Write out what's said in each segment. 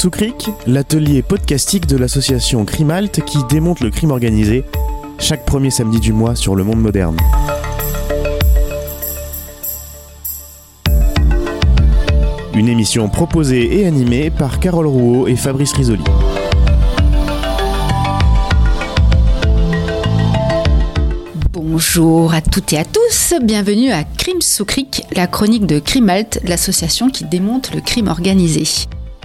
sous Cric, l'atelier podcastique de l'association Crimalt qui démonte le crime organisé, chaque premier samedi du mois sur le monde moderne. Une émission proposée et animée par Carole Rouault et Fabrice Risoli. Bonjour à toutes et à tous, bienvenue à Crime sous la chronique de Crimalt, l'association qui démonte le crime organisé.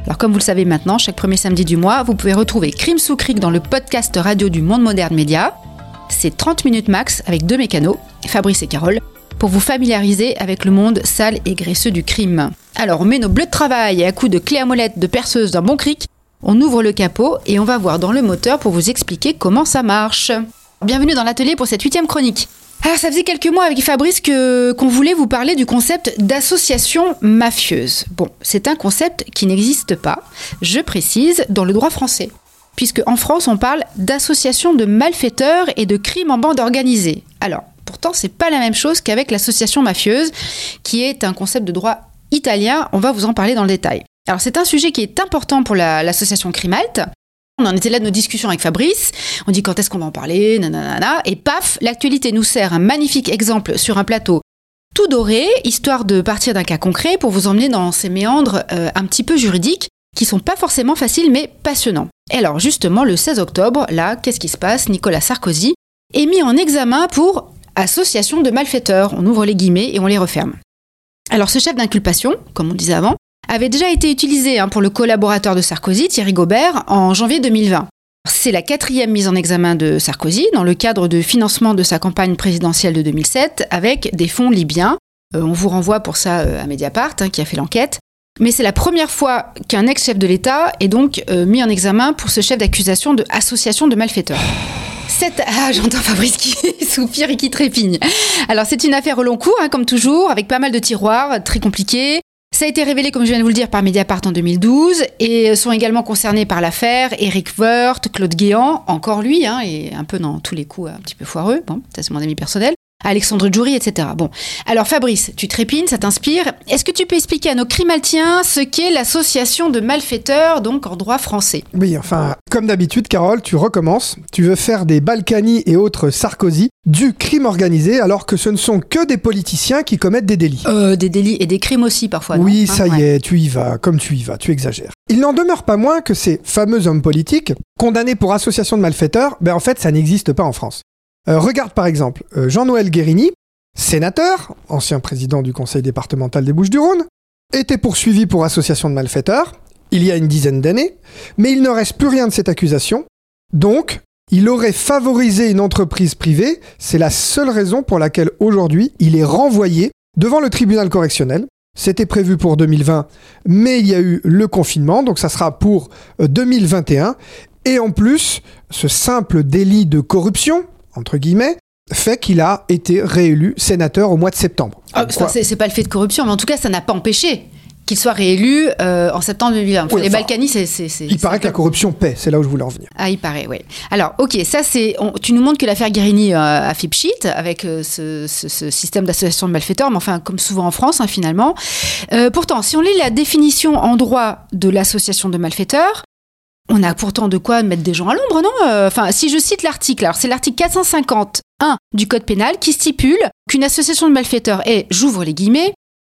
Alors comme vous le savez maintenant, chaque premier samedi du mois, vous pouvez retrouver Crime sous Cric dans le podcast radio du Monde Moderne Média. C'est 30 minutes max avec deux mécanos, Fabrice et Carole, pour vous familiariser avec le monde sale et graisseux du crime. Alors on met nos bleus de travail et à coups de clé à molette de perceuse d'un bon cric, on ouvre le capot et on va voir dans le moteur pour vous expliquer comment ça marche. Bienvenue dans l'atelier pour cette huitième chronique. Alors ça faisait quelques mois avec Fabrice qu'on voulait vous parler du concept d'association mafieuse. Bon, c'est un concept qui n'existe pas, je précise, dans le droit français. Puisque en France, on parle d'association de malfaiteurs et de crimes en bande organisée. Alors, pourtant, c'est pas la même chose qu'avec l'association mafieuse, qui est un concept de droit italien. On va vous en parler dans le détail. Alors, c'est un sujet qui est important pour la- l'association Crimalt. On en était là de nos discussions avec Fabrice. On dit quand est-ce qu'on va en parler, nanana. Et paf, l'actualité nous sert un magnifique exemple sur un plateau tout doré, histoire de partir d'un cas concret pour vous emmener dans ces méandres euh, un petit peu juridiques qui sont pas forcément faciles mais passionnants. Et alors justement, le 16 octobre, là, qu'est-ce qui se passe? Nicolas Sarkozy est mis en examen pour association de malfaiteurs. On ouvre les guillemets et on les referme. Alors ce chef d'inculpation, comme on disait avant, avait déjà été utilisé hein, pour le collaborateur de Sarkozy, Thierry Gobert, en janvier 2020. C'est la quatrième mise en examen de Sarkozy dans le cadre de financement de sa campagne présidentielle de 2007 avec des fonds libyens. Euh, on vous renvoie pour ça euh, à Mediapart hein, qui a fait l'enquête. Mais c'est la première fois qu'un ex-chef de l'État est donc euh, mis en examen pour ce chef d'accusation de association de malfaiteurs. Cette... Ah, j'entends Fabrice qui soupire et qui trépigne. Alors, c'est une affaire au long cours, hein, comme toujours, avec pas mal de tiroirs, très compliqués. Ça a été révélé, comme je viens de vous le dire, par Mediapart en 2012 et sont également concernés par l'affaire Eric Woerth, Claude Guéant, encore lui, hein, et un peu dans tous les coups un petit peu foireux, bon, ça c'est mon ami personnel, Alexandre Djouri, etc. Bon, alors Fabrice, tu trépines, ça t'inspire. Est-ce que tu peux expliquer à nos crimaltiens ce qu'est l'association de malfaiteurs, donc en droit français? Oui, enfin, comme d'habitude, Carole, tu recommences. Tu veux faire des Balkany et autres Sarkozy du crime organisé alors que ce ne sont que des politiciens qui commettent des délits. euh, Des délits et des crimes aussi parfois. non oui, Hein, ça y ouais. est, tu y vas, comme tu y vas, tu exagères. Il n'en demeure pas moins que ces fameux hommes politiques, condamnés pour association de malfaiteurs, ben en fait, ça n'existe pas en France. Euh, regarde par exemple euh, Jean-Noël Guérini, sénateur, ancien président du conseil départemental des Bouches-du-Rhône, était poursuivi pour association de malfaiteurs, il y a une dizaine d'années, mais il ne reste plus rien de cette accusation, donc il aurait favorisé une entreprise privée, c'est la seule raison pour laquelle aujourd'hui il est renvoyé devant le tribunal correctionnel. C'était prévu pour 2020, mais il y a eu le confinement, donc ça sera pour euh, 2021. Et en plus, ce simple délit de corruption, entre guillemets, fait qu'il a été réélu sénateur au mois de septembre. Ah, c'est pas le fait de corruption, mais en tout cas, ça n'a pas empêché qu'il soit réélu euh, en septembre 2020. Enfin, Oui, les enfin, Balkany, c'est. Il paraît que la corruption paie, c'est là où je voulais en venir. Ah, il paraît, oui. Alors, ok, ça c'est. Tu nous montres que l'affaire Guérini euh, a fait pchit avec euh, ce, ce- ce système d'association de malfaiteurs, mais enfin, comme souvent en France, hein, finalement. Pourtant, si on lit la définition en droit de l'association de malfaiteurs, on a pourtant de quoi mettre des gens à l'ombre, non Euh, Enfin, si je cite l'article, alors c'est l'article 451 du Code pénal qui stipule qu'une association de malfaiteurs est, j'ouvre les guillemets,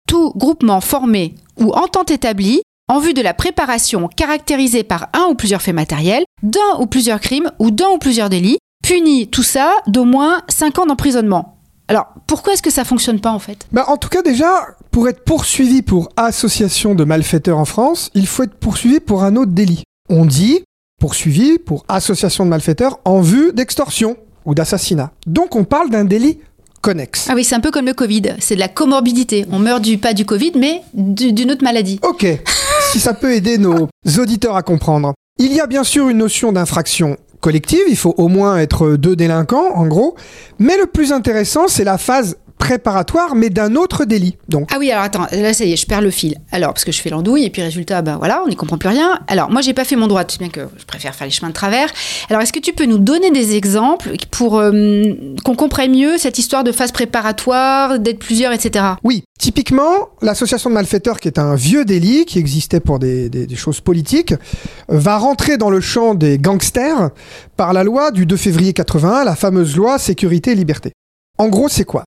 tout groupement formé ou entente établie en vue de la préparation caractérisée par un ou plusieurs faits matériels, d'un ou plusieurs crimes ou d'un ou plusieurs délits, puni tout ça d'au moins 5 ans d'emprisonnement. Alors, pourquoi est-ce que ça fonctionne pas en fait? Bah, en tout cas, déjà, pour être poursuivi pour association de malfaiteurs en France, il faut être poursuivi pour un autre délit. On dit poursuivi pour association de malfaiteurs en vue d'extorsion ou d'assassinat. Donc on parle d'un délit connexe. Ah oui, c'est un peu comme le Covid, c'est de la comorbidité. On meurt du pas du Covid, mais du- d'une autre maladie. Ok, si ça peut aider nos auditeurs à comprendre. Il y a bien sûr une notion d'infraction collective, il faut au moins être deux délinquants, en gros, mais le plus intéressant, c'est la phase préparatoire, mais d'un autre délit. Donc, Ah oui, alors attends, là ça y est, je perds le fil. Alors, parce que je fais l'andouille, et puis résultat, ben voilà, on n'y comprend plus rien. Alors, moi, j'ai pas fait mon droit, tu sais bien que je préfère faire les chemins de travers. Alors, est-ce que tu peux nous donner des exemples pour euh, qu'on comprenne mieux cette histoire de phase préparatoire, d'être plusieurs, etc. oui, typiquement, l'association de malfaiteurs, qui est un vieux délit, qui existait pour des, des- des choses politiques, va rentrer dans le champ des gangsters par la loi du 2 février 81, la fameuse loi sécurité et liberté. En gros, c'est quoi?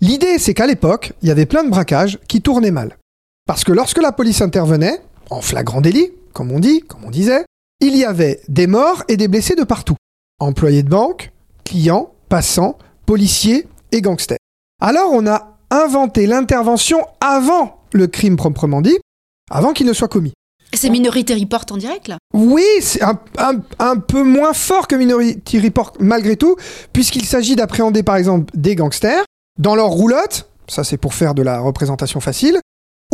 L'idée, c'est qu'à l'époque, il y avait plein de braquages qui tournaient mal. Parce que lorsque la police intervenait, en flagrant délit, comme on dit, comme on disait, il y avait des morts et des blessés de partout. Employés de banque, clients, passants, policiers et gangsters. Alors on a inventé l'intervention avant le crime proprement dit, avant qu'il ne soit commis. C'est Minority Report en direct, là? Oui, c'est un, un- un peu moins fort que Minority Report malgré tout, puisqu'il s'agit d'appréhender par exemple des gangsters dans leur roulotte, ça c'est pour faire de la représentation facile,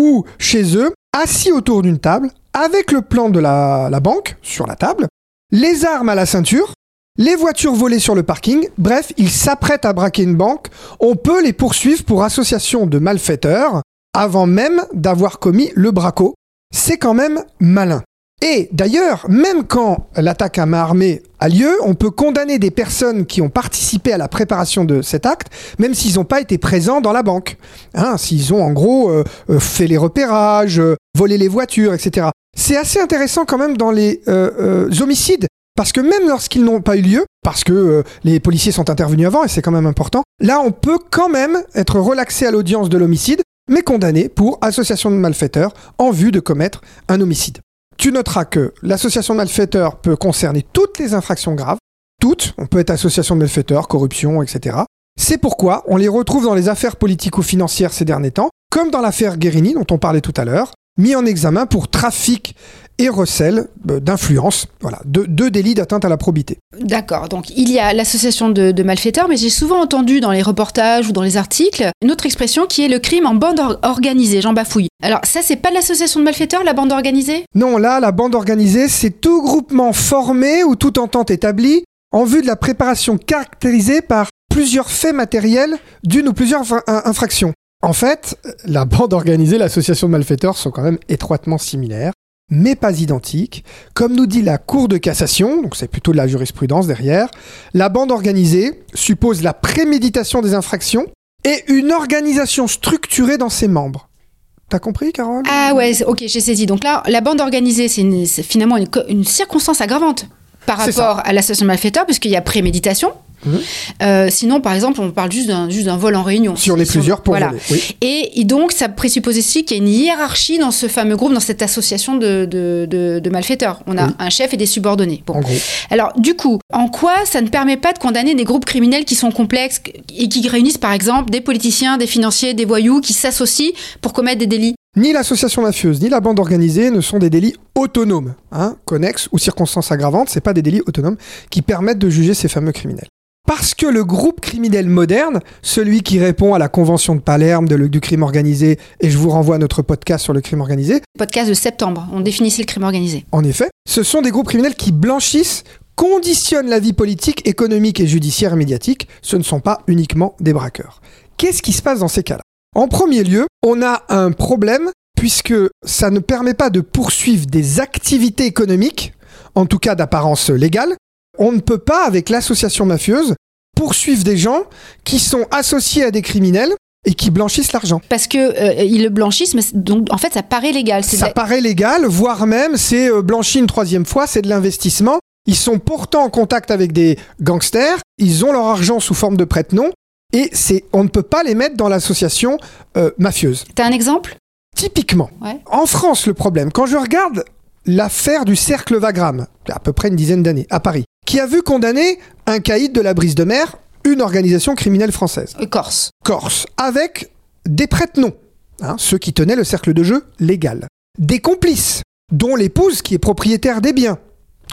ou chez eux, assis autour d'une table, avec le plan de la, banque sur la table, les armes à la ceinture, les voitures volées sur le parking, bref, ils s'apprêtent à braquer une banque, on peut les poursuivre pour association de malfaiteurs avant même d'avoir commis le braco. C'est quand même malin. Et d'ailleurs, même quand l'attaque à main armée a lieu, on peut condamner des personnes qui ont participé à la préparation de cet acte, même s'ils n'ont pas été présents dans la banque. Hein, s'ils ont en gros euh, euh, fait les repérages, euh, volé les voitures, etc. C'est assez intéressant quand même dans les euh, homicides, parce que même lorsqu'ils n'ont pas eu lieu, parce que les policiers sont intervenus avant, et c'est quand même important, là on peut quand même être relaxé à l'audience de l'homicide, mais condamné pour association de malfaiteurs en vue de commettre un homicide. Tu noteras que l'association de malfaiteurs peut concerner toutes les infractions graves, toutes, on peut être association de malfaiteurs, corruption, etc. C'est pourquoi on les retrouve dans les affaires politico-financières ces derniers temps, comme dans l'affaire Guérini dont on parlait tout à l'heure, mis en examen pour trafic et recel euh, d'influence, voilà, deux, deux délits d'atteinte à la probité. D'accord, donc il y a l'association de, de malfaiteurs, mais j'ai souvent entendu dans les reportages ou dans les articles une autre expression qui est le crime en bande or- organisée, j'en bafouille. Alors ça, c'est pas l'association de malfaiteurs, la bande organisée? Non, là, la bande organisée, c'est tout groupement formé ou toute entente établie en vue de la préparation caractérisée par plusieurs faits matériels d'une ou plusieurs infra- in- infractions. En fait, la bande organisée et l'association de malfaiteurs sont quand même étroitement similaires, mais pas identiques. Comme nous dit la Cour de cassation, donc c'est plutôt de la jurisprudence derrière, la bande organisée suppose la préméditation des infractions et une organisation structurée dans ses membres. T'as compris, Carole? Ah ouais, ok, j'ai saisi. Donc là, la bande organisée, c'est finalement une, une circonstance aggravante par rapport à l'association de malfaiteurs, puisqu'il y a préméditation. Euh, sinon, par exemple, on parle juste d'un juste d'un vol en réunion. Si on est plusieurs pour voilà. voler. Oui. Et, et donc, ça présuppose aussi qu'il y a une hiérarchie dans ce fameux groupe, dans cette association de, de, de- de malfaiteurs. On a Oui. un chef et des subordonnés. Bon. En gros. Alors, du coup, en quoi ça ne permet pas de condamner des groupes criminels qui sont complexes et qui réunissent, par exemple, des politiciens, des financiers, des voyous qui s'associent pour commettre des délits? Ni l'association mafieuse, ni la bande organisée ne sont des délits autonomes, hein, connexes ou circonstances aggravantes, c'est pas des délits autonomes qui permettent de juger ces fameux criminels. Parce que le groupe criminel moderne, celui qui répond à la convention de Palerme de le- du crime organisé, et je vous renvoie à notre podcast sur le crime organisé, Podcast de septembre, on définissait le crime organisé. en effet, ce sont des groupes criminels qui blanchissent, conditionnent la vie politique, économique et judiciaire et médiatique. Ce ne sont pas uniquement des braqueurs. Qu'est-ce qui se passe dans ces cas-là? En premier lieu, on a un problème puisque ça ne permet pas de poursuivre des activités économiques, en tout cas d'apparence légale. On ne peut pas, avec l'association mafieuse, poursuivre des gens qui sont associés à des criminels et qui blanchissent l'argent. Parce que euh, ils le blanchissent, mais donc en fait ça paraît légal. Ça de- paraît légal, voire même c'est euh, blanchi une troisième fois, c'est de l'investissement. Ils sont pourtant en contact avec des gangsters, ils ont leur argent sous forme de prête-nom, et c'est, on ne peut pas les mettre dans l'association euh, mafieuse. T'as un exemple? Typiquement, Ouais. en France, le problème, quand je regarde l'affaire du cercle Wagram, à peu près une dizaine d'années, à Paris, qui a vu condamner un caïd de la brise de mer, une organisation criminelle française Euh, Corse. corse avec des prête-noms, hein, ceux qui tenaient le cercle de jeu légal, des complices, dont l'épouse qui est propriétaire des biens,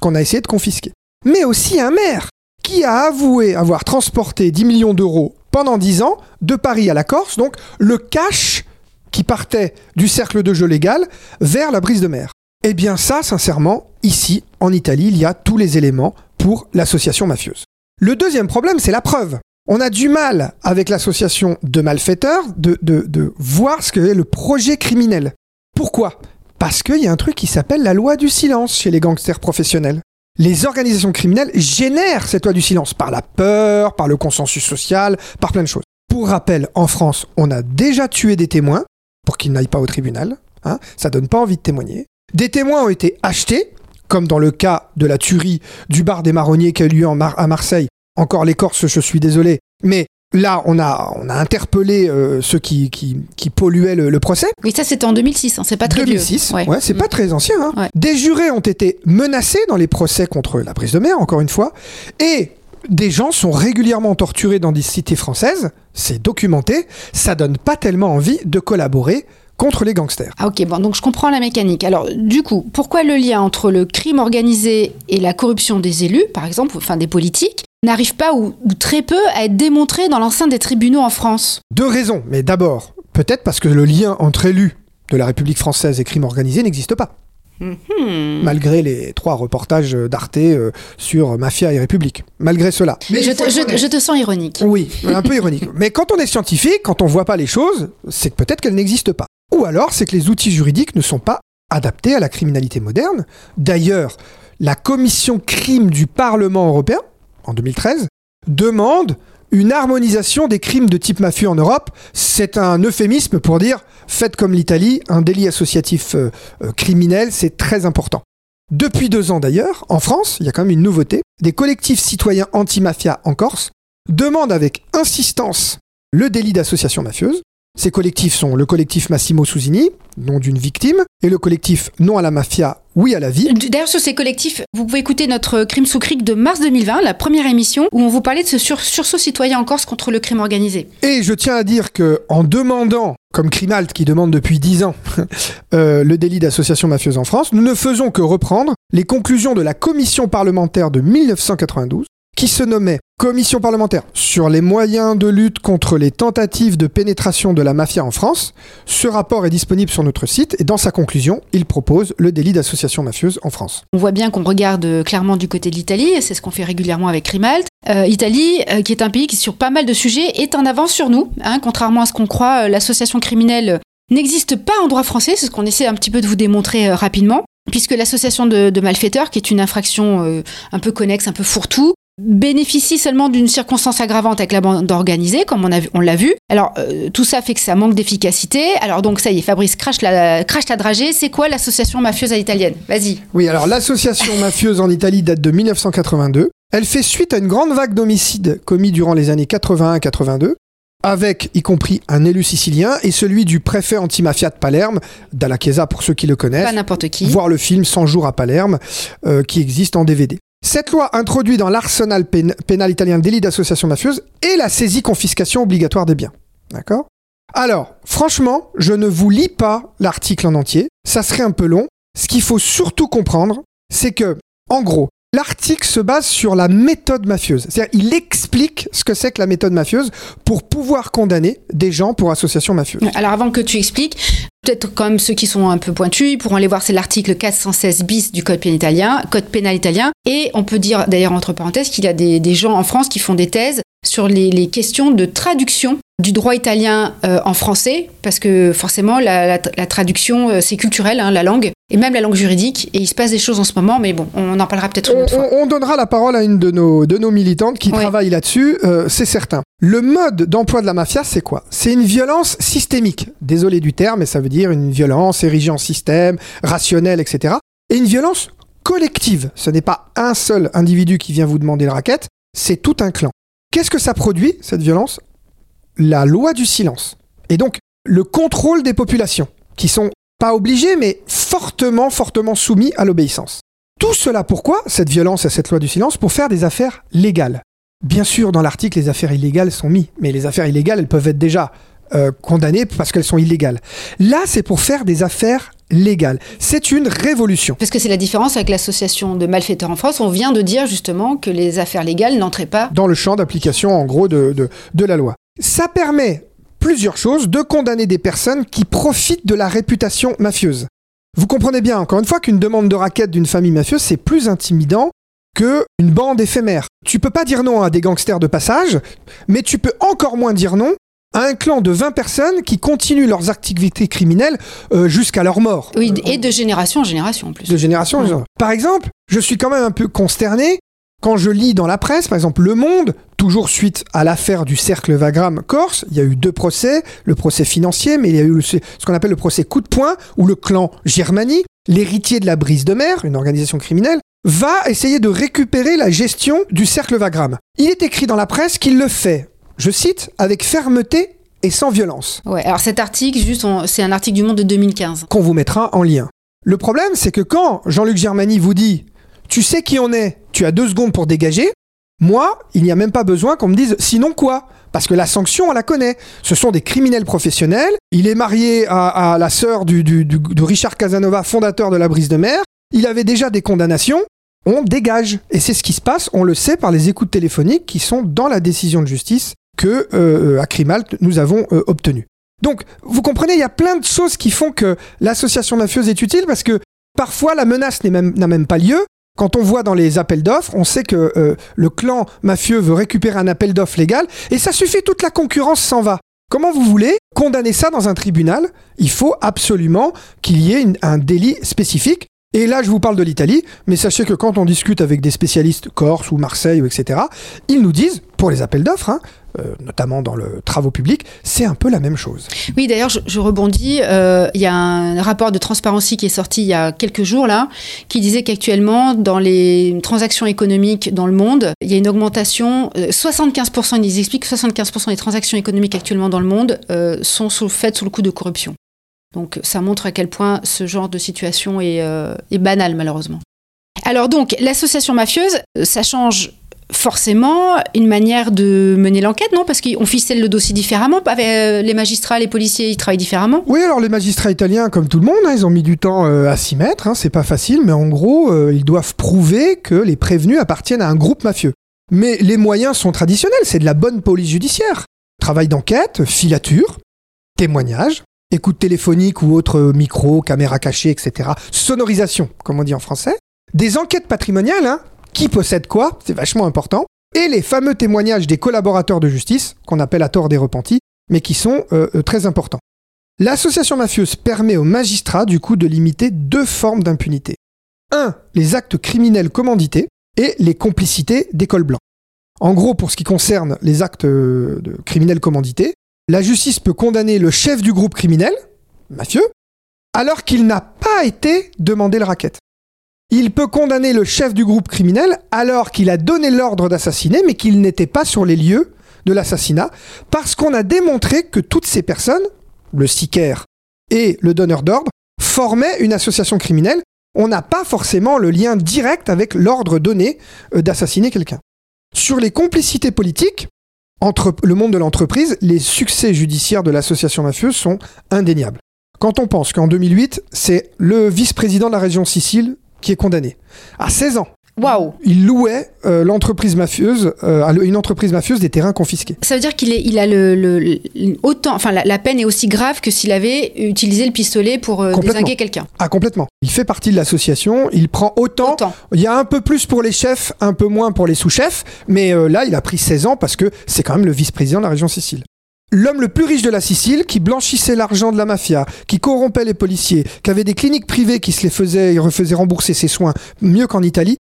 qu'on a essayé de confisquer, mais aussi un maire qui a avoué avoir transporté 10 millions d'euros pendant 10 ans de Paris à la Corse, donc le cash qui partait du cercle de jeu légal vers la brise de mer. Eh bien ça, sincèrement, ici, en Italie, il y a tous les éléments l'association mafieuse. Le deuxième problème, c'est la preuve. on a du mal avec l'association de malfaiteurs de voir ce que est le projet criminel. Pourquoi? Parce qu'il y a un truc qui s'appelle la loi du silence chez les gangsters professionnels. Les organisations criminelles génèrent cette loi du silence par la peur, par le consensus social, par plein de choses. Pour rappel, en France, on a déjà tué des témoins pour qu'ils n'aillent pas au tribunal. Hein, ça donne pas envie de témoigner. Des témoins ont été achetés, comme dans le cas de la tuerie du bar des marronniers qui a eu lieu en Mar- à Marseille. Encore les Corses, je suis désolé. Mais là, on a, on a interpellé euh, ceux qui, qui, qui polluaient le, le procès. Oui, ça c'était en 2006, hein, c'est pas très 2006, vieux. ouais, c'est Mm. pas très ancien. hein. Ouais. Des jurés ont été menacés dans les procès contre la prise de mer, encore une fois, et des gens sont régulièrement torturés dans des cités françaises. C'est documenté. Ça donne pas tellement envie de collaborer contre les gangsters. Ah ok, bon, donc je comprends la mécanique. Alors du coup, pourquoi le lien entre le crime organisé et la corruption des élus, par exemple, enfin des politiques, n'arrive pas ou, ou très peu à être démontré dans l'enceinte des tribunaux en France? Deux raisons, mais d'abord, peut-être parce que le lien entre élus de la République française et crime organisé n'existe pas. Hmm. Malgré les trois reportages d'Arte euh, sur Mafia et République. Malgré cela. je, te, je- je te sens ironique. Oui, un peu ironique. Mais quand on est scientifique, quand on voit pas les choses, c'est que peut-être qu'elles n'existent pas. Ou alors, c'est que les outils juridiques ne sont pas adaptés à la criminalité moderne. D'ailleurs, la commission crime du Parlement européen, en 2013, demande une harmonisation des crimes de type mafieux en Europe. C'est un euphémisme pour dire faites comme l'Italie, un délit associatif euh, euh, criminel, c'est très important. Depuis deux ans d'ailleurs, en France, il y a quand même une nouveauté. Des collectifs citoyens anti-mafia en Corse demandent avec insistance le délit d'association mafieuse. Ces collectifs sont le collectif Massimo Susini, nom d'une victime, et le collectif Non à la mafia, oui à la vie. D'ailleurs, sur ces collectifs, vous pouvez écouter notre crime sous cric de mars 2020, la première émission, où on vous parlait de ce sur- sursaut citoyen en Corse contre le crime organisé. Et je tiens à dire que en demandant, comme Crimalt qui demande depuis 10 ans euh, le délit d'association mafieuse en France, nous ne faisons que reprendre les conclusions de la commission parlementaire de 1992 qui se nommait Commission parlementaire sur les moyens de lutte contre les tentatives de pénétration de la mafia en France. Ce rapport est disponible sur notre site et dans sa conclusion, il propose le délit d'association mafieuse en France. On voit bien qu'on regarde clairement du côté de l'Italie, et c'est ce qu'on fait régulièrement avec Crimalt. Euh, Italie, euh, qui est un pays qui, sur pas mal de sujets, est en avance sur nous. hein. contrairement à ce qu'on croit, euh, l'association criminelle n'existe pas en droit français, c'est ce qu'on essaie un petit peu de vous démontrer rapidement, puisque l'association de, malfaiteurs, qui est une infraction un peu connexe, un peu fourre-tout, bénéficie seulement d'une circonstance aggravante avec la bande organisée, comme on, a vu- on l'a vu. Alors, euh, tout ça fait que ça manque d'efficacité. Alors, donc, ça y est, Fabrice crache la, crache la dragée. C'est quoi l'association mafieuse à l'italienne? Vas-y. Oui, alors l'association mafieuse en Italie date de 1982. Elle fait suite à une grande vague d'homicides commis durant les années 81-82, avec y compris un élu sicilien et celui du préfet antimafia de Palerme, Dalla Chiesa pour ceux qui le connaissent, Pas n'importe qui. voir le film 100 jours à Palerme, euh, qui existe en DVD. Cette loi introduit dans l'arsenal pén- pénal italien le délit d'association mafieuse et la saisie-confiscation obligatoire des biens. D'accord? Alors, franchement, je ne vous lis pas l'article en entier, ça serait un peu long. Ce qu'il faut surtout comprendre, c'est que, en gros, l'article se base sur la méthode mafieuse. C'est-à-dire, il explique ce que c'est que la méthode mafieuse pour pouvoir condamner des gens pour association mafieuse. Alors avant que tu expliques, peut-être même ceux qui sont un peu pointus, ils pourront aller voir, c'est l'article 416 bis du code pénal italien, code pénal italien. Et on peut dire d'ailleurs entre parenthèses qu'il y a des, des gens en France qui font des thèses sur les, les questions de traduction du droit italien euh, en français, parce que forcément la, la- la traduction euh, c'est culturel, hein, la langue, et même la langue juridique, et il se passe des choses en ce moment, mais bon, on en parlera peut-être une On, autre fois. on- on donnera la parole à une de nos, de nos militantes qui travaille là-dessus, euh, c'est certain. Le mode d'emploi de la mafia, c'est quoi? C'est une violence systémique. Désolé du terme, mais ça veut dire une violence érigée en système, rationnelle, etc. Et une violence collective. Ce n'est pas un seul individu qui vient vous demander le racket, c'est tout un clan. Qu'est-ce que ça produit, cette violence? La loi du silence. Et donc, le contrôle des populations, qui sont pas obligés, mais fortement, fortement soumis à l'obéissance. Tout cela pourquoi Cette violence et cette loi du silence? Pour faire des affaires légales. Bien sûr, dans l'article, les affaires illégales sont mises, mais les affaires illégales, elles peuvent être déjà euh, condamnées parce qu'elles sont illégales. Là, c'est pour faire des affaires légales. C'est une révolution. Parce que c'est la différence avec l'association de malfaiteurs en France. On vient de dire justement que les affaires légales n'entraient pas dans le champ d'application, en gros, de, de, de la loi. Ça permet plusieurs choses de condamner des personnes qui profitent de la réputation mafieuse. Vous comprenez bien, encore une fois, qu'une demande de raquette d'une famille mafieuse, c'est plus intimidant que une bande éphémère. Tu peux pas dire non à des gangsters de passage, mais tu peux encore moins dire non un clan de 20 personnes qui continuent leurs activités criminelles euh, jusqu'à leur mort. Oui, et de génération en génération en plus. De génération en Ouais. génération. Par exemple, je suis quand même un peu consterné quand je lis dans la presse, par exemple Le Monde, toujours suite à l'affaire du cercle Vagram Corse, il y a eu deux procès, le procès financier, mais il y a eu le- ce qu'on appelle le procès coup de poing, où le clan Germanie, l'héritier de la brise de mer, une organisation criminelle, va essayer de récupérer la gestion du cercle Vagram. Il est écrit dans la presse qu'il le fait, je cite, avec fermeté et sans violence Ouais, alors cet article, juste, c'est un article du Monde de 2015. qu'on vous mettra en lien. Le problème, c'est que quand Jean-Luc Germany vous dit Tu sais qui on est, tu as deux secondes pour dégager, moi, il n'y a même pas besoin qu'on me dise sinon quoi? Parce que la sanction, on la connaît. Ce sont des criminels professionnels. Il est marié à, à la sœur du, du- du- de Richard Casanova, fondateur de la brise de mer. Il avait déjà des condamnations. On dégage. Et c'est ce qui se passe, on le sait, par les écoutes téléphoniques qui sont dans la décision de justice que, euh, à Crimalt, nous avons euh, obtenue. Donc, vous comprenez, il y a plein de choses qui font que l'association mafieuse est utile parce que parfois la menace n'a même, pas lieu. Quand on voit dans les appels d'offres, on sait que euh, le clan mafieux veut récupérer un appel d'offres légal et ça suffit, toute la concurrence s'en va. Comment vous voulez condamner ça dans un tribunal? Il faut absolument qu'il y ait un délit spécifique. Et là, je vous parle de l'Italie, mais sachez que quand on discute avec des spécialistes Corse ou Marseille, ou etc., ils nous disent, pour les appels d'offres, hein, euh, notamment dans le travaux publics, c'est un peu la même chose. Oui, d'ailleurs, je, rebondis. euh, Il y a un rapport de Transparency qui est sorti il y a quelques jours, là, qui disait qu'actuellement, dans les transactions économiques dans le monde, il y a une augmentation. euh, 75%, ils expliquent que 75% des transactions économiques actuellement dans le monde euh, sont faites sous le coup de corruption. Donc, ça montre à quel point ce genre de situation est, euh, banal, malheureusement. Alors, donc, l'association mafieuse, euh, ça change forcément une manière de mener l'enquête, non? Parce qu'on ficelle le dossier différemment. Euh, les magistrats, les policiers, ils travaillent différemment. Oui, alors les magistrats italiens, comme tout le monde, hein, ils ont mis du temps à s'y mettre, hein, c'est pas facile, mais en gros, ils doivent prouver que les prévenus appartiennent à un groupe mafieux. Mais les moyens sont traditionnels, c'est de la bonne police judiciaire. Travail d'enquête, filature, témoignage, écoute téléphonique ou autre euh, micro, caméra cachée, etc. Sonorisation, comme on dit en français. Des enquêtes patrimoniales, hein, qui possède quoi, c'est vachement important. Et les fameux témoignages des collaborateurs de justice, qu'on appelle à tort des repentis, mais qui sont euh, euh, très importants. L'association mafieuse permet aux magistrats, du coup, de limiter deux formes d'impunité. Un, les actes criminels commandités et les complicités des cols blancs. En gros, pour ce qui concerne les actes criminels commandités, la justice peut condamner le chef du groupe criminel, mafieux, alors qu'il n'a pas été demandé le racket. Il peut condamner le chef du groupe criminel alors qu'il a donné l'ordre d'assassiner, mais qu'il n'était pas sur les lieux de l'assassinat, parce qu'on a démontré que toutes ces personnes, le sicaire et le donneur d'ordre, formaient une association criminelle. On n'a pas forcément le lien direct avec l'ordre donné euh, d'assassiner quelqu'un. Sur les complicités politiques, entre le monde de l'entreprise, les succès judiciaires de l'association mafieuse sont indéniables. Quand on pense qu'en 2008, c'est le vice-président de la région Sicile qui est condamné à 16 ans. Waouh Il louait euh, l'entreprise mafieuse, euh, à une entreprise mafieuse des terrains confisqués. Ça veut dire qu'il il a le, autant, enfin la, la peine est aussi grave que s'il avait utilisé le pistolet pour euh, désinguer quelqu'un. Ah, complètement. Il fait partie de l'association, il prend autant. Autant. Il y a un peu plus pour les chefs, un peu moins pour les sous-chefs, mais euh, là, il a pris 16 ans parce que c'est quand même le vice-président de la région Sicile. L'homme le plus riche de la Sicile, qui blanchissait l'argent de la mafia, qui corrompait les policiers, qui avait des cliniques privées qui se les faisaient, il refaisait rembourser ses soins mieux qu'en Italie,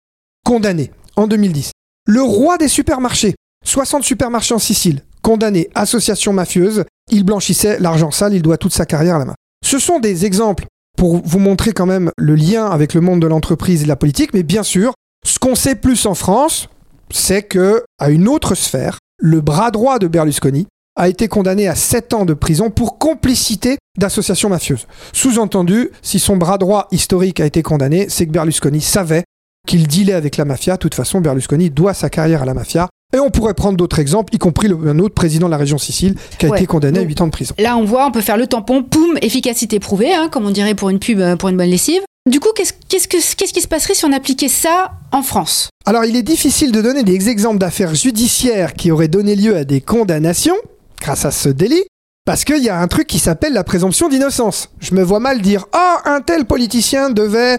condamné en 2010. Le roi des supermarchés, 60 supermarchés en Sicile, condamné, association mafieuse, il blanchissait l'argent sale, il doit toute sa carrière à la main. Ce sont des exemples pour vous montrer quand même le lien avec le monde de l'entreprise et de la politique, mais bien sûr, ce qu'on sait plus en France, c'est que, à une autre sphère, le bras droit de Berlusconi a été condamné à 7 ans de prison pour complicité d'association mafieuse. Sous-entendu, si son bras droit historique a été condamné, c'est que Berlusconi savait qu'il dealait avec la mafia. De toute façon, Berlusconi doit sa carrière à la mafia. Et on pourrait prendre d'autres exemples, y compris le- un autre président de la région Sicile qui a Ouais. été condamné à Donc- 8 ans de prison. Là, on voit, on peut faire le tampon, poum, efficacité prouvée, hein, comme on dirait pour une pub, euh, pour une bonne lessive. Du coup, qu'est-ce qu'est-ce que- qu'est-ce qui se passerait si on appliquait ça en France? Alors, il est difficile de donner des exemples d'affaires judiciaires qui auraient donné lieu à des condamnations grâce à ce délit, parce qu'il y a un truc qui s'appelle la présomption d'innocence. Je me vois mal dire Ah, un tel politicien devait.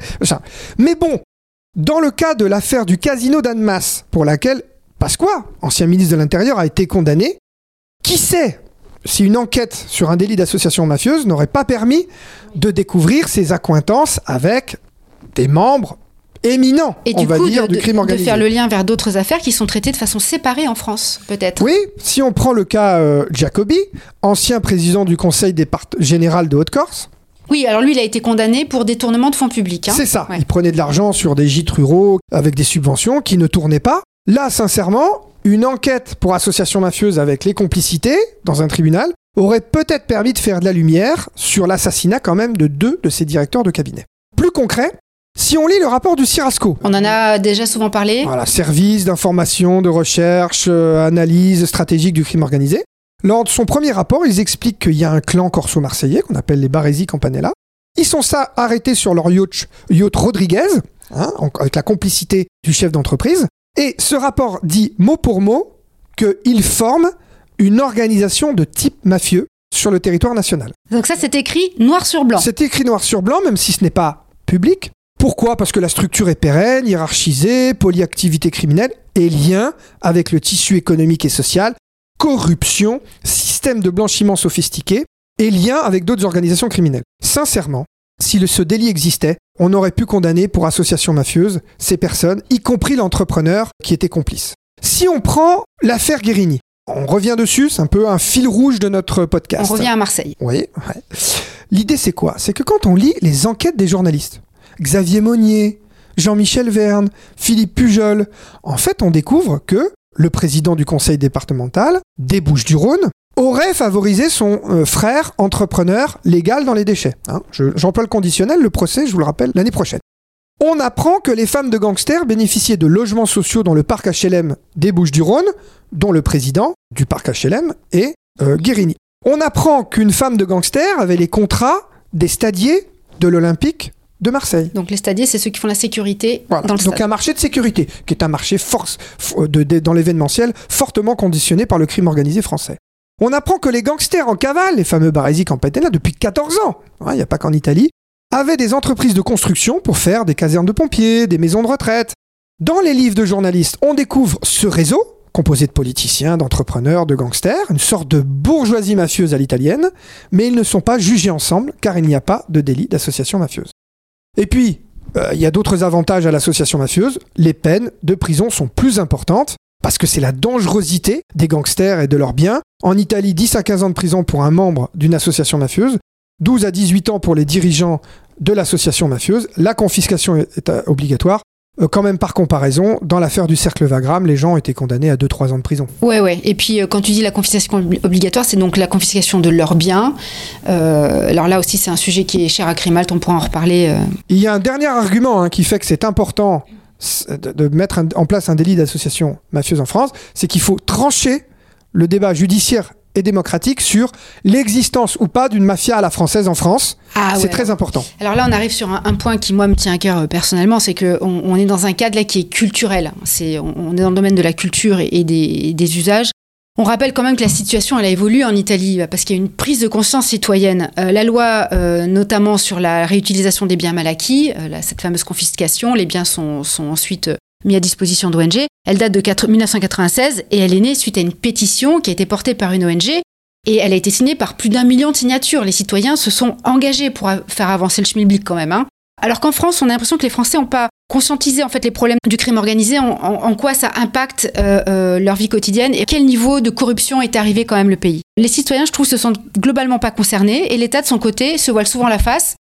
Mais bon, Dans le cas de l'affaire du casino d'Annemasse, pour laquelle Pasqua, ancien ministre de l'Intérieur, a été condamné, qui sait si une enquête sur un délit d'association mafieuse n'aurait pas permis de découvrir ses accointances avec des membres éminents, Et on du va coup, dire, de, du crime de organisé. faire le lien vers d'autres affaires qui sont traitées de façon séparée en France, peut-être. Oui, si on prend le cas euh, Jacobi, ancien président du Conseil départ- général de Haute-Corse, Oui, alors lui, il a été condamné pour détournement de fonds publics. hein. c'est ça. Ouais. Il prenait de l'argent sur des gîtes ruraux avec des subventions qui ne tournaient pas. Là, sincèrement, une enquête pour association mafieuse avec les complicités dans un tribunal aurait peut-être permis de faire de la lumière sur l'assassinat quand même de deux de ses directeurs de cabinet. Plus concret, si on lit le rapport du Cirasco, On en a déjà souvent parlé. voilà, service d'information, de recherche, euh, analyse stratégique du crime organisé. Lors de son premier rapport, ils expliquent qu'il y a un clan corso-marseillais qu'on appelle les Baresi Campanella. Ils sont ça arrêtés sur leur yacht, yacht Rodriguez, hein, avec la complicité du chef d'entreprise. Et ce rapport dit mot pour mot qu'ils forment une organisation de type mafieux sur le territoire national. Donc ça, c'est écrit noir sur blanc. C'est écrit noir sur blanc, même si ce n'est pas public. Pourquoi? Parce que la structure est pérenne, hiérarchisée, polyactivité criminelle et lien avec le tissu économique et social, corruption, système de blanchiment sophistiqué et lien avec d'autres organisations criminelles. Sincèrement, si ce délit existait, on aurait pu condamner pour association mafieuse ces personnes, y compris l'entrepreneur qui était complice. Si on prend l'affaire Guérini, on revient dessus, c'est un peu un fil rouge de notre On podcast. revient à Marseille. Oui, ouais. L'idée, c'est quoi? C'est que quand on lit les enquêtes des journalistes, Xavier Monnier, Jean-Michel Verne, Philippe Pujol, en fait, on découvre que le président du conseil départemental des Bouches-du-Rhône aurait favorisé son euh, frère entrepreneur légal dans les déchets. hein. Je- J'emploie le conditionnel, le procès, je vous le rappelle, l'année prochaine. On apprend que les femmes de gangsters bénéficiaient de logements sociaux dans le parc HLM des Bouches-du-Rhône, dont le président du parc HLM est euh, Guérini. On apprend qu'une femme de gangster avait les contrats des stadiers de l'Olympique de Marseille. Donc les stadiers, c'est ceux qui font la sécurité Voilà. dans le Donc stade. un marché de sécurité, qui est un marché force, de- de- dans l'événementiel fortement conditionné par le crime organisé français. On apprend que les gangsters en cavale, les fameux Baresi Campatella, depuis 14 ans, hein, il n'y a pas qu'en Italie, avaient des entreprises de construction pour faire des casernes de pompiers, des maisons de retraite. Dans les livres de journalistes, on découvre ce réseau, composé de politiciens, d'entrepreneurs, de gangsters, une sorte de bourgeoisie mafieuse à l'italienne, mais ils ne sont pas jugés ensemble car il n'y a pas de délit d'association mafieuse. Et puis, euh, il y a d'autres avantages à l'association mafieuse. Les peines de prison sont plus importantes parce que c'est la dangerosité des gangsters et de leurs biens. En Italie, 10 à 15 ans de prison pour un membre d'une association mafieuse, 12 à 18 ans pour les dirigeants de l'association mafieuse. La confiscation est euh, obligatoire. Euh, quand même par comparaison, dans l'affaire du cercle Vagram, les gens étaient condamnés à 2-3 ans de prison. Ouais, ouais. Et puis, euh, quand tu dis la confiscation obli- obligatoire, c'est donc la confiscation de leurs biens. Euh, alors là aussi, c'est un sujet qui est cher à Crimalt, on pourra en reparler. euh. Il y a un dernier argument hein, qui fait que c'est important de, mettre en place un délit d'association mafieuse en France, c'est qu'il faut trancher le débat judiciaire et démocratique sur l'existence ou pas d'une mafia à la française en France. Ah c'est ouais. très important. Alors là, on arrive sur un, un point qui, moi, me tient à cœur euh, personnellement, c'est qu'on on est dans un cadre là qui est culturel. C'est, on, on est dans le domaine de la culture et, et des, et des usages. On rappelle quand même que la situation, elle a évolué en Italie bah, parce qu'il y a une prise de conscience citoyenne. Euh, la loi, euh, notamment sur la réutilisation des biens mal acquis, euh, là, cette fameuse confiscation, les biens sont, sont ensuite euh, mis à disposition d'ONG. Elle date de 4 1996 et elle est née suite à une pétition qui a été portée par une ONG et elle a été signée par plus d'un million de signatures. Les citoyens se sont engagés pour faire avancer le schmilblick quand même. hein. Alors qu'en France, on a l'impression que les Français n'ont pas conscientisé en fait les problèmes du crime organisé, en, en- en quoi ça impacte euh, euh, leur vie quotidienne et quel niveau de corruption est arrivé quand même le pays. Les citoyens, je trouve, se sentent globalement pas concernés et l'État de son côté se voile souvent la face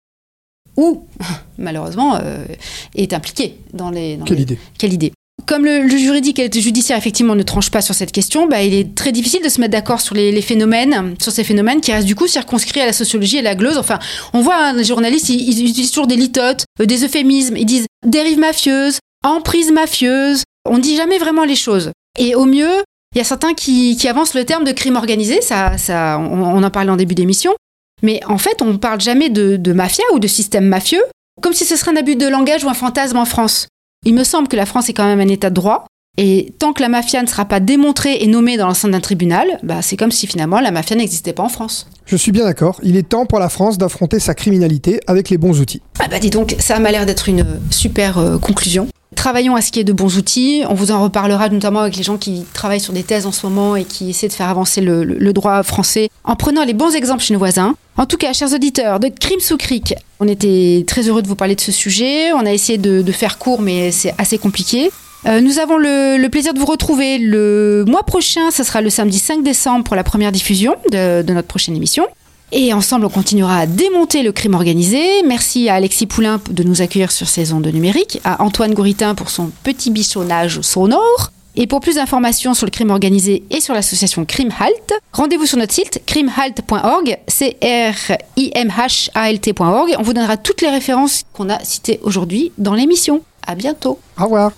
ou malheureusement euh, est impliqué dans les. dans Quelle les- idée? quelle idée? Comme le, juridique et le judiciaire effectivement ne tranche pas sur cette question, bah, il est très difficile de se mettre d'accord sur les, phénomènes, sur ces phénomènes qui restent du coup circonscrits à la sociologie et à la glose. Enfin, on voit hein, les journalistes, ils, utilisent toujours des litotes, euh, des euphémismes, ils disent dérive mafieuse, emprise mafieuse. On dit jamais vraiment les choses. Et au mieux, il y a certains qui, avancent le terme de crime organisé, ça, ça, on, en parlait en début d'émission. Mais en fait, on ne parle jamais de mafia ou de système mafieux, comme si ce serait un abus de langage ou un fantasme en France. Il me semble que la France est quand même un état de droit. Et tant que la mafia ne sera pas démontrée et nommée dans l'enceinte d'un tribunal, bah, c'est comme si finalement la mafia n'existait pas en France. Je suis bien d'accord. Il est temps pour la France d'affronter sa criminalité avec les bons outils. Ah bah dis donc, ça m'a l'air d'être une super euh, conclusion. Travaillons à ce qu'il y ait de bons outils. On vous en reparlera notamment avec les gens qui travaillent sur des thèses en ce moment et qui essaient de faire avancer le, droit français en prenant les bons exemples chez nos voisins. En tout cas, chers auditeurs de Crime sous Cric, on était très heureux de vous parler de ce sujet. On a essayé de, faire court, mais c'est assez compliqué. Euh, nous avons le, plaisir de vous retrouver le mois prochain. Ce sera le samedi 5 décembre pour la première diffusion de notre prochaine émission. Et ensemble, on continuera à démonter le crime organisé. Merci à Alexis Poulain de nous accueillir sur ces ondes numériques, à Antoine Gouritin pour son petit bichonnage sonore. Et pour plus d'informations sur le crime organisé et sur l'association Crime Halt, rendez-vous sur notre site crimehalt.org, c r i m h a l t.org. On vous donnera toutes les références qu'on a citées aujourd'hui dans l'émission. À bientôt. Au revoir.